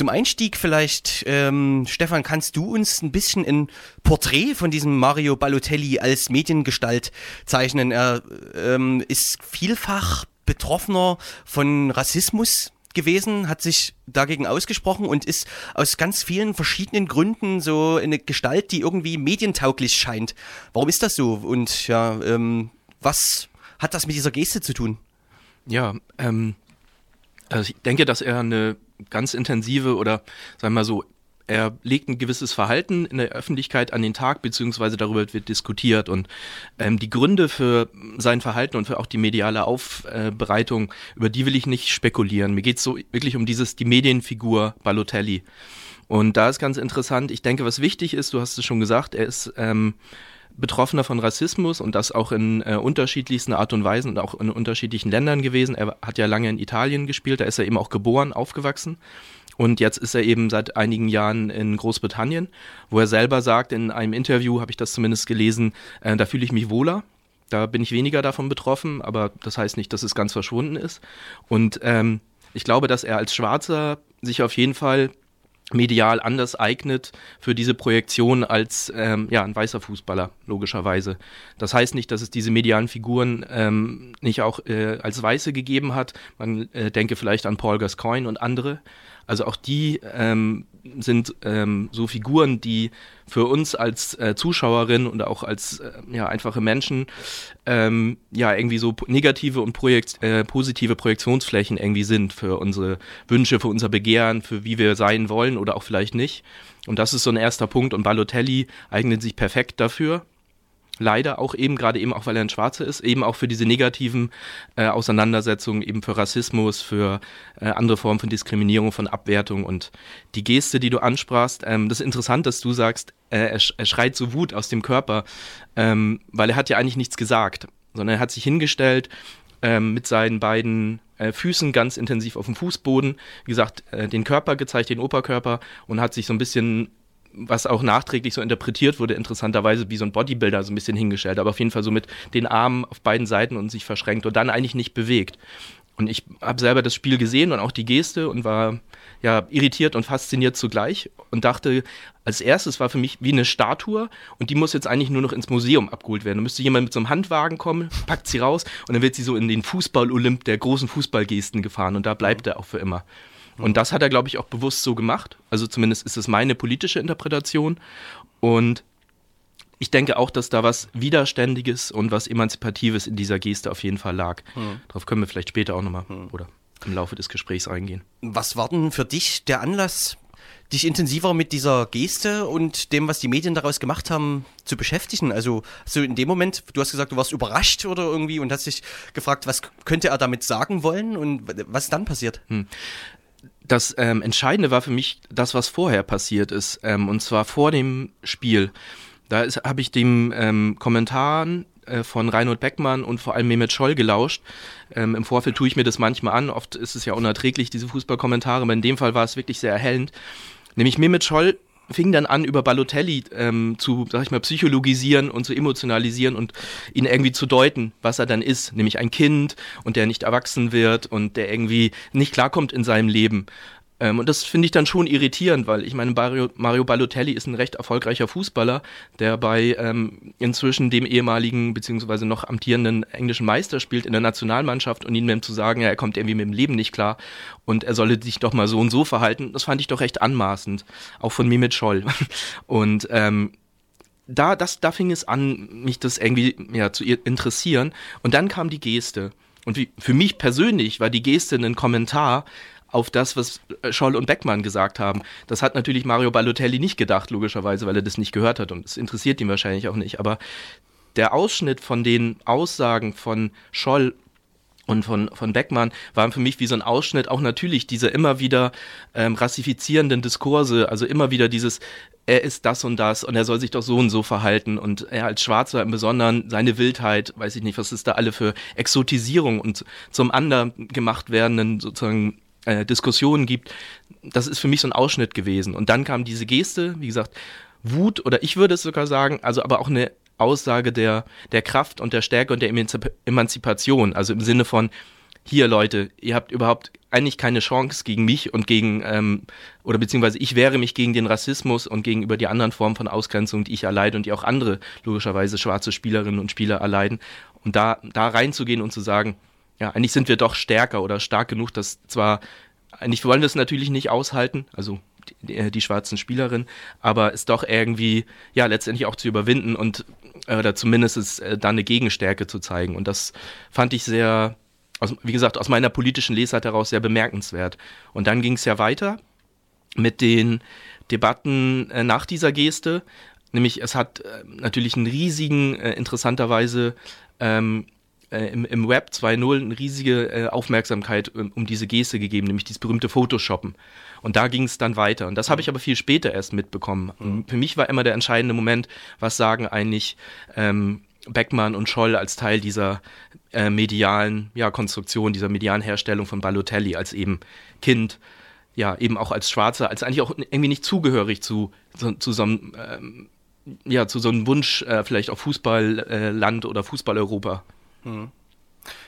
Zum Einstieg vielleicht, ähm, Stefan, kannst du uns ein bisschen ein Porträt von diesem Mario Balotelli als Mediengestalt zeichnen? Er ähm, ist vielfach Betroffener von Rassismus gewesen, hat sich dagegen ausgesprochen und ist aus ganz vielen verschiedenen Gründen so eine Gestalt, die irgendwie medientauglich scheint. Warum ist das so? Und ja, ähm, was hat das mit dieser Geste zu tun? Ja, ähm, also ich denke, dass er eine ganz intensive oder sagen wir mal so er legt ein gewisses Verhalten in der Öffentlichkeit an den Tag, beziehungsweise darüber wird diskutiert. Und ähm, die Gründe für sein Verhalten und für auch die mediale Aufbereitung, über die will ich nicht spekulieren. Mir geht es so wirklich um dieses, die Medienfigur Balotelli. Und da ist ganz interessant, ich denke, was wichtig ist, du hast es schon gesagt, er ist ähm, Betroffener von Rassismus und das auch in äh, unterschiedlichsten Art und Weisen und auch in unterschiedlichen Ländern gewesen. Er hat ja lange in Italien gespielt, da ist er eben auch geboren, aufgewachsen. Und jetzt ist er eben seit einigen Jahren in Großbritannien, wo er selber sagt, in einem Interview habe ich das zumindest gelesen, äh, da fühle ich mich wohler. Da bin ich weniger davon betroffen, aber das heißt nicht, dass es ganz verschwunden ist. Und ähm, ich glaube, dass er als Schwarzer sich auf jeden Fall medial anders eignet für diese Projektion als ähm, ja, ein weißer Fußballer, logischerweise. Das heißt nicht, dass es diese medialen Figuren ähm, nicht auch äh, als Weiße gegeben hat. Man äh, denke vielleicht an Paul Gascoigne und andere. Also auch die ähm, sind ähm, so Figuren, die für uns als äh, Zuschauerin und auch als äh, ja, einfache Menschen ähm, ja irgendwie so negative und Projekt, äh, positive Projektionsflächen irgendwie sind für unsere Wünsche, für unser Begehren, für wie wir sein wollen oder auch vielleicht nicht. Und das ist so ein erster Punkt und Balotelli eignet sich perfekt dafür leider auch eben, gerade eben auch, weil er ein Schwarzer ist, eben auch für diese negativen äh, Auseinandersetzungen, eben für Rassismus, für äh, andere Formen von Diskriminierung, von Abwertung und die Geste, die du ansprachst, ähm, das ist interessant, dass du sagst, äh, er, er, schreit so Wut aus dem Körper, ähm, weil er hat ja eigentlich nichts gesagt, sondern er hat sich hingestellt ähm, mit seinen beiden äh, Füßen ganz intensiv auf dem Fußboden, wie gesagt, äh, den Körper gezeigt, den Oberkörper und hat sich so ein bisschen was auch nachträglich so interpretiert wurde, interessanterweise wie so ein Bodybuilder so ein bisschen hingestellt, aber auf jeden Fall so mit den Armen auf beiden Seiten und sich verschränkt und dann eigentlich nicht bewegt. Und ich habe selber das Spiel gesehen und auch die Geste und war ja irritiert und fasziniert zugleich und dachte, als erstes war für mich wie eine Statue und die muss jetzt eigentlich nur noch ins Museum abgeholt werden. Da müsste jemand mit so einem Handwagen kommen, packt sie raus und dann wird sie so in den Fußball-Olymp der großen Fußballgesten gefahren und da bleibt er auch für immer. Und das hat er, glaube ich, auch bewusst so gemacht. Also zumindest ist es meine politische Interpretation. Und ich denke auch, dass da was Widerständiges und was Emanzipatives in dieser Geste auf jeden Fall lag. Mhm. Darauf können wir vielleicht später auch nochmal mhm. oder im Laufe des Gesprächs eingehen. Was war denn für dich der Anlass, dich intensiver mit dieser Geste und dem, was die Medien daraus gemacht haben, zu beschäftigen? Also, also in dem Moment, du hast gesagt, du warst überrascht oder irgendwie und hast dich gefragt, was könnte er damit sagen wollen und was ist dann passiert? Hm das ähm, Entscheidende war für mich das, was vorher passiert ist, ähm, und zwar vor dem Spiel. Da habe ich dem ähm, Kommentaren äh, von Reinhold Beckmann und vor allem Mehmet Scholl gelauscht. Ähm, Im Vorfeld tue ich mir das manchmal an, oft ist es ja unerträglich, diese Fußballkommentare, aber in dem Fall war es wirklich sehr erhellend. Nämlich Mehmet Scholl fing dann an, über Balotelli ähm, zu, sag ich mal, psychologisieren und zu emotionalisieren und ihn irgendwie zu deuten, was er dann ist, nämlich ein Kind und der nicht erwachsen wird und der irgendwie nicht klarkommt in seinem Leben. Ähm, und das finde ich dann schon irritierend, weil ich meine, Mario, Mario Balotelli ist ein recht erfolgreicher Fußballer, der bei ähm, inzwischen dem ehemaligen beziehungsweise noch amtierenden englischen Meister spielt in der Nationalmannschaft und ihm zu sagen, ja, er kommt irgendwie mit dem Leben nicht klar und er solle sich doch mal so und so verhalten, das fand ich doch recht anmaßend, auch von Mehmet Scholl. Und ähm, da, das, da fing es an, mich das irgendwie ja, zu interessieren. Und dann kam die Geste. Und wie, für mich persönlich war die Geste ein Kommentar auf das, was äh, Scholl und Beckmann gesagt haben. Das hat natürlich Mario Balotelli nicht gedacht, logischerweise, weil er das nicht gehört hat und es interessiert ihn wahrscheinlich auch nicht. Aber der Ausschnitt von den Aussagen von Scholl und von, von Beckmann waren für mich wie so ein Ausschnitt auch natürlich diese immer wieder ähm, rassifizierenden Diskurse, also immer wieder dieses, er ist das und das und er soll sich doch so und so verhalten und er als Schwarzer im Besonderen seine Wildheit, weiß ich nicht, was ist da alle für Exotisierung und zum anderen gemacht werdenden sozusagen äh, Diskussionen gibt. Das ist für mich so ein Ausschnitt gewesen. Und dann kam diese Geste, wie gesagt, Wut oder ich würde es sogar sagen, also aber auch eine Aussage der, der Kraft und der Stärke und der Emanzipation. Also im Sinne von, hier Leute, ihr habt überhaupt eigentlich keine Chance gegen mich und gegen, ähm, oder beziehungsweise ich wehre mich gegen den Rassismus und gegenüber die anderen Formen von Ausgrenzung, die ich erleide und die auch andere, logischerweise schwarze Spielerinnen und Spieler erleiden. Und da, da reinzugehen und zu sagen, ja, eigentlich sind wir doch stärker oder stark genug, dass zwar, eigentlich wollen wir es natürlich nicht aushalten, also die, äh, die schwarzen Spielerinnen, aber es doch irgendwie, ja, letztendlich auch zu überwinden und, äh, oder zumindest es, äh, da eine Gegenstärke zu zeigen. Und das fand ich sehr, aus, wie gesagt, aus meiner politischen Lesart heraus sehr bemerkenswert. Und dann ging es ja weiter mit den Debatten äh, nach dieser Geste. Nämlich, es hat äh, natürlich einen riesigen, äh, interessanterweise ähm, äh, im, im, Web 2.0 eine riesige äh, Aufmerksamkeit um, um, diese Geste gegeben, nämlich dieses berühmte Photoshoppen. Und da ging es dann weiter. Und das habe ich aber viel später erst mitbekommen. Mhm. Für mich war immer der entscheidende Moment, was sagen eigentlich ähm, Beckmann und Scholl als Teil dieser äh, medialen ja, Konstruktion, dieser medialen Herstellung von Balotelli als eben Kind, ja, eben auch als Schwarzer, als eigentlich auch irgendwie nicht zugehörig zu, zu, zu so einem, ähm, ja, zu so einem Wunsch äh, vielleicht auf Fußballland äh, oder Fußball-Europa. Hm.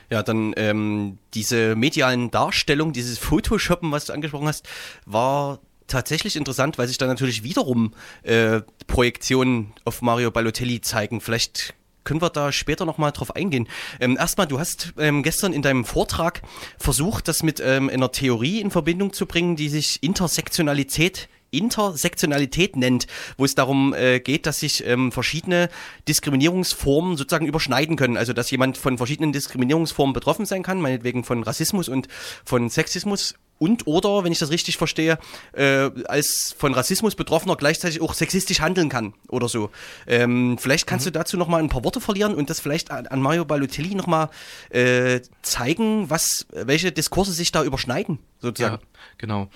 Ja, dann ähm, diese medialen Darstellung, dieses Photoshoppen, was du angesprochen hast, war tatsächlich interessant, weil sich da natürlich wiederum äh, Projektionen auf Mario Balotelli zeigen. Vielleicht können wir da später nochmal drauf eingehen. Ähm, erstmal, du hast ähm, gestern in deinem Vortrag versucht, das mit ähm, einer Theorie in Verbindung zu bringen, die sich Intersektionalität Intersektionalität nennt, wo es darum äh, geht, dass sich ähm, verschiedene Diskriminierungsformen sozusagen überschneiden können. Also dass jemand von verschiedenen Diskriminierungsformen betroffen sein kann, meinetwegen von Rassismus und von Sexismus und oder, wenn ich das richtig verstehe, äh, als von Rassismus Betroffener gleichzeitig auch sexistisch handeln kann oder so. Ähm, vielleicht kannst mhm. du dazu nochmal ein paar Worte verlieren und das vielleicht an, an Mario Balotelli nochmal äh, zeigen, was, welche Diskurse sich da überschneiden, sozusagen. Ja, genau.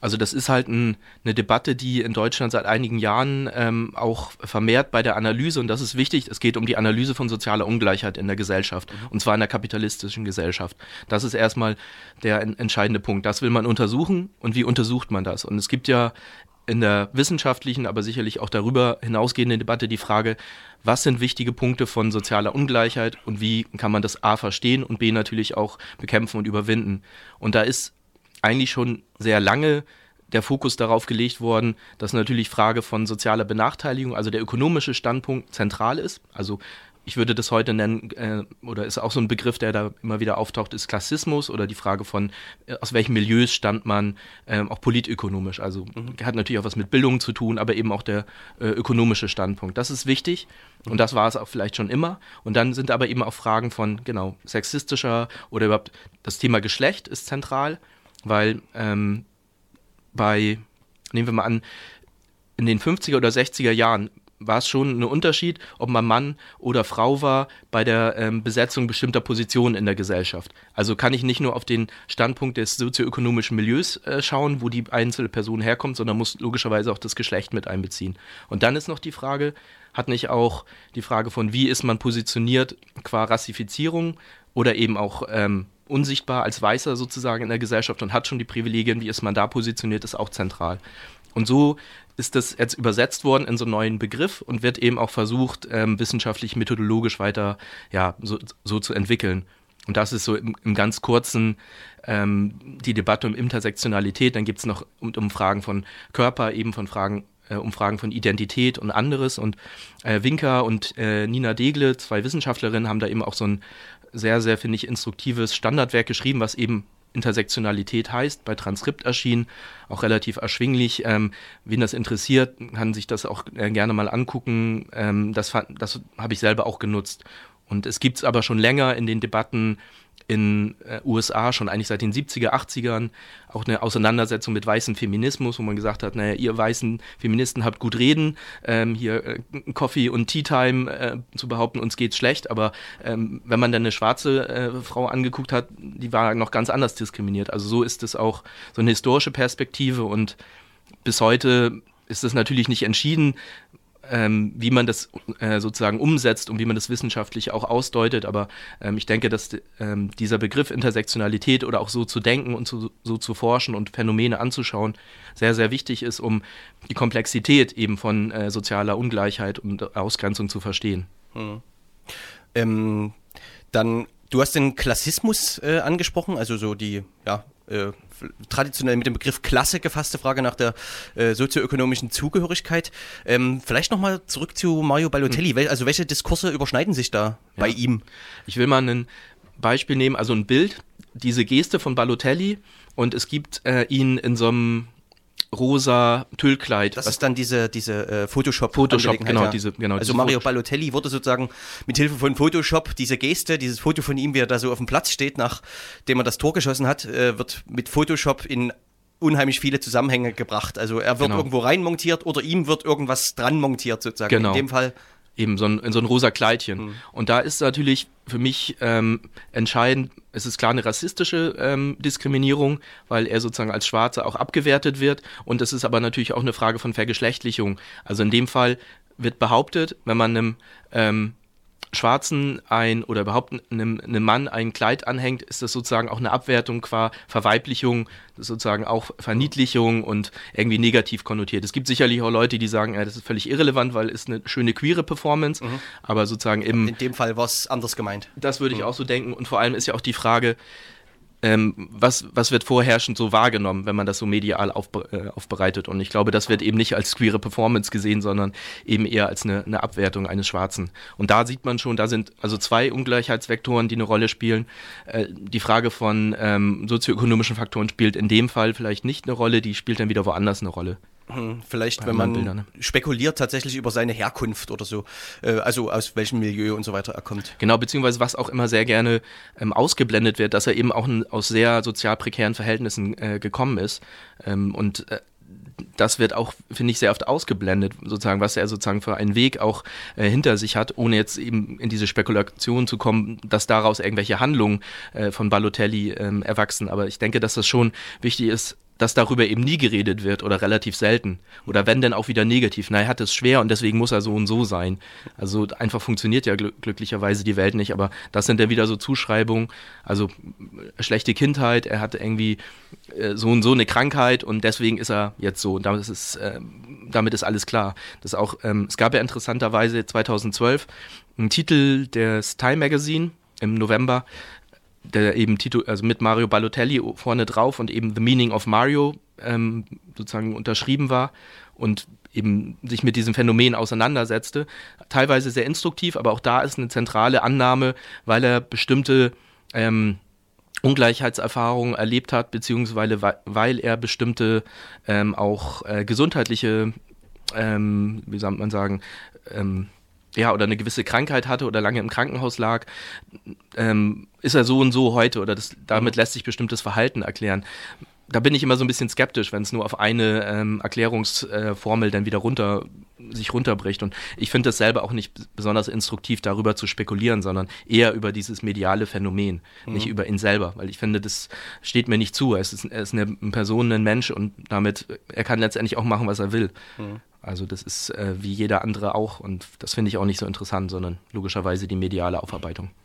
Also das ist halt ein, eine Debatte, die in Deutschland seit einigen Jahren ähm, auch vermehrt bei der Analyse, und das ist wichtig, es geht um die Analyse von sozialer Ungleichheit in der Gesellschaft, mhm. und zwar in der kapitalistischen Gesellschaft. Das ist erstmal der en entscheidende Punkt. Das will man untersuchen und wie untersucht man das? Und es gibt ja in der wissenschaftlichen, aber sicherlich auch darüber hinausgehenden Debatte die Frage, was sind wichtige Punkte von sozialer Ungleichheit und wie kann man das A verstehen und B natürlich auch bekämpfen und überwinden. Und da ist eigentlich schon sehr lange der Fokus darauf gelegt worden, dass natürlich Frage von sozialer Benachteiligung, also der ökonomische Standpunkt zentral ist. Also ich würde das heute nennen, äh, oder ist auch so ein Begriff, der da immer wieder auftaucht, ist Klassismus oder die Frage von, äh, aus welchen Milieus stammt man, äh, auch politökonomisch. Also mhm. hat natürlich auch was mit Bildung zu tun, aber eben auch der äh, ökonomische Standpunkt. Das ist wichtig mhm. und das war es auch vielleicht schon immer. Und dann sind aber eben auch Fragen von, genau, sexistischer oder überhaupt das Thema Geschlecht ist zentral weil ähm, bei, nehmen wir mal an, in den 50er oder 60er Jahren war es schon ein Unterschied, ob man Mann oder Frau war bei der ähm, Besetzung bestimmter Positionen in der Gesellschaft. Also kann ich nicht nur auf den Standpunkt des sozioökonomischen Milieus äh, schauen, wo die einzelne Person herkommt, sondern muss logischerweise auch das Geschlecht mit einbeziehen. Und dann ist noch die Frage, hat nicht auch die Frage von, wie ist man positioniert qua Rassifizierung oder eben auch ähm, unsichtbar als Weißer sozusagen in der Gesellschaft und hat schon die Privilegien, wie ist man da positioniert, ist auch zentral. Und so ist das jetzt übersetzt worden in so einen neuen Begriff und wird eben auch versucht, ähm, wissenschaftlich, methodologisch weiter ja, so, so, zu entwickeln. Und das ist so im, im ganz kurzen ähm, die Debatte um Intersektionalität. Dann gibt es noch um, um, Fragen von Körper, eben von Fragen, äh, um Fragen von Identität und anderes. Und äh, Winker und äh, Nina Degle, zwei Wissenschaftlerinnen, haben da eben auch so ein sehr, sehr, finde ich, instruktives Standardwerk geschrieben, was eben Intersektionalität heißt, bei Transkript erschienen, auch relativ erschwinglich. Ähm, wen das interessiert, kann sich das auch äh, gerne mal angucken. Ähm, das das habe ich selber auch genutzt. Und es gibt es aber schon länger in den Debatten in äh, USA schon eigentlich seit den 70er, 80ern auch eine Auseinandersetzung mit weißem Feminismus, wo man gesagt hat, naja, ihr weißen Feministen habt gut reden, ähm, hier äh, Coffee und Tea Time äh, zu behaupten, uns geht's schlecht, aber ähm, wenn man dann eine schwarze äh, Frau angeguckt hat, die war noch ganz anders diskriminiert. Also so ist es auch so eine historische Perspektive. Und bis heute ist es natürlich nicht entschieden, ähm, wie man das äh, sozusagen umsetzt und wie man das wissenschaftlich auch ausdeutet. Aber ähm, ich denke, dass ähm, dieser Begriff Intersektionalität oder auch so zu denken und zu, so zu forschen und Phänomene anzuschauen sehr, sehr wichtig ist, um die Komplexität eben von äh, sozialer Ungleichheit und Ausgrenzung zu verstehen. Hm. Dann Du hast den Klassismus äh, angesprochen, also so die, ja, äh, traditionell mit dem Begriff Klasse gefasste Frage nach der äh, sozioökonomischen Zugehörigkeit. Ähm, vielleicht nochmal zurück zu Mario Balotelli. Hm. Also welche Diskurse überschneiden sich da ja. bei ihm? Ich will mal ein Beispiel nehmen, also ein Bild, diese Geste von Balotelli und es gibt äh, ihn in so einem rosa Tüllkleid. Das ist dann diese, diese äh, Photoshop. Photoshop, genau, ja. diese, genau. Also Mario Balotelli wurde sozusagen mit Hilfe von Photoshop diese Geste, dieses Foto von ihm, wie er da so auf dem Platz steht, nachdem er das Tor geschossen hat, äh, wird mit Photoshop in unheimlich viele Zusammenhänge gebracht. Also er wird genau. irgendwo rein montiert oder ihm wird irgendwas dran montiert sozusagen. Genau. In dem Fall eben so ein, in so ein rosa Kleidchen. Mhm. Und da ist natürlich für mich ähm, entscheidend, es ist klar eine rassistische ähm, Diskriminierung, weil er sozusagen als Schwarzer auch abgewertet wird. Und es ist aber natürlich auch eine Frage von Vergeschlechtlichung. Also in dem Fall wird behauptet, wenn man einem ähm, Schwarzen ein oder überhaupt einem, einem Mann ein Kleid anhängt, ist das sozusagen auch eine Abwertung qua Verweiblichung, sozusagen auch Verniedlichung und irgendwie negativ konnotiert. Es gibt sicherlich auch Leute, die sagen, ja, das ist völlig irrelevant, weil es eine schöne queere Performance, mhm. aber sozusagen im... In dem Fall war es anders gemeint. Das würde ich mhm. auch so denken und vor allem ist ja auch die Frage, ähm, was, was wird vorherrschend so wahrgenommen, wenn man das so medial aufbe äh, aufbereitet. Und ich glaube, das wird eben nicht als queere Performance gesehen, sondern eben eher als eine, eine Abwertung eines Schwarzen. Und da sieht man schon, da sind also zwei Ungleichheitsvektoren, die eine Rolle spielen. Äh, die Frage von ähm, sozioökonomischen Faktoren spielt in dem Fall vielleicht nicht eine Rolle, die spielt dann wieder woanders eine Rolle. Hm, vielleicht, wenn man Bildern, ne? spekuliert tatsächlich über seine Herkunft oder so, äh, also aus welchem Milieu und so weiter er kommt. Genau, beziehungsweise was auch immer sehr gerne ähm, ausgeblendet wird, dass er eben auch aus sehr sozial prekären Verhältnissen äh, gekommen ist. Ähm, und äh, das wird auch, finde ich, sehr oft ausgeblendet, sozusagen, was er sozusagen für einen Weg auch äh, hinter sich hat, ohne jetzt eben in diese Spekulation zu kommen, dass daraus irgendwelche Handlungen äh, von Balotelli ähm, erwachsen. Aber ich denke, dass das schon wichtig ist, dass darüber eben nie geredet wird oder relativ selten. Oder wenn denn auch wieder negativ. Na, er hat es schwer und deswegen muss er so und so sein. Also einfach funktioniert ja gl glücklicherweise die Welt nicht, aber das sind ja wieder so Zuschreibungen. Also schlechte Kindheit, er hat irgendwie äh, so und so eine Krankheit und deswegen ist er jetzt so. Und damit ist, äh, damit ist alles klar. Das auch, ähm, es gab ja interessanterweise 2012 einen Titel des Time Magazine im November, der eben Tito, also mit Mario Balotelli vorne drauf und eben The Meaning of Mario ähm, sozusagen unterschrieben war und eben sich mit diesem Phänomen auseinandersetzte. Teilweise sehr instruktiv, aber auch da ist eine zentrale Annahme, weil er bestimmte ähm, Ungleichheitserfahrungen erlebt hat, beziehungsweise weil er bestimmte ähm, auch äh, gesundheitliche, ähm, wie soll man sagen, ähm, ja, oder eine gewisse Krankheit hatte oder lange im Krankenhaus lag, ähm, ist er so und so heute oder das, damit lässt sich bestimmtes Verhalten erklären. Da bin ich immer so ein bisschen skeptisch, wenn es nur auf eine ähm, Erklärungsformel äh, dann wieder runter sich runterbricht. Und ich finde es selber auch nicht besonders instruktiv, darüber zu spekulieren, sondern eher über dieses mediale Phänomen, mhm. nicht über ihn selber. Weil ich finde, das steht mir nicht zu. Er ist, er ist eine Person, ein Mensch und damit, er kann letztendlich auch machen, was er will. Mhm. Also das ist äh, wie jeder andere auch und das finde ich auch nicht so interessant, sondern logischerweise die mediale Aufarbeitung.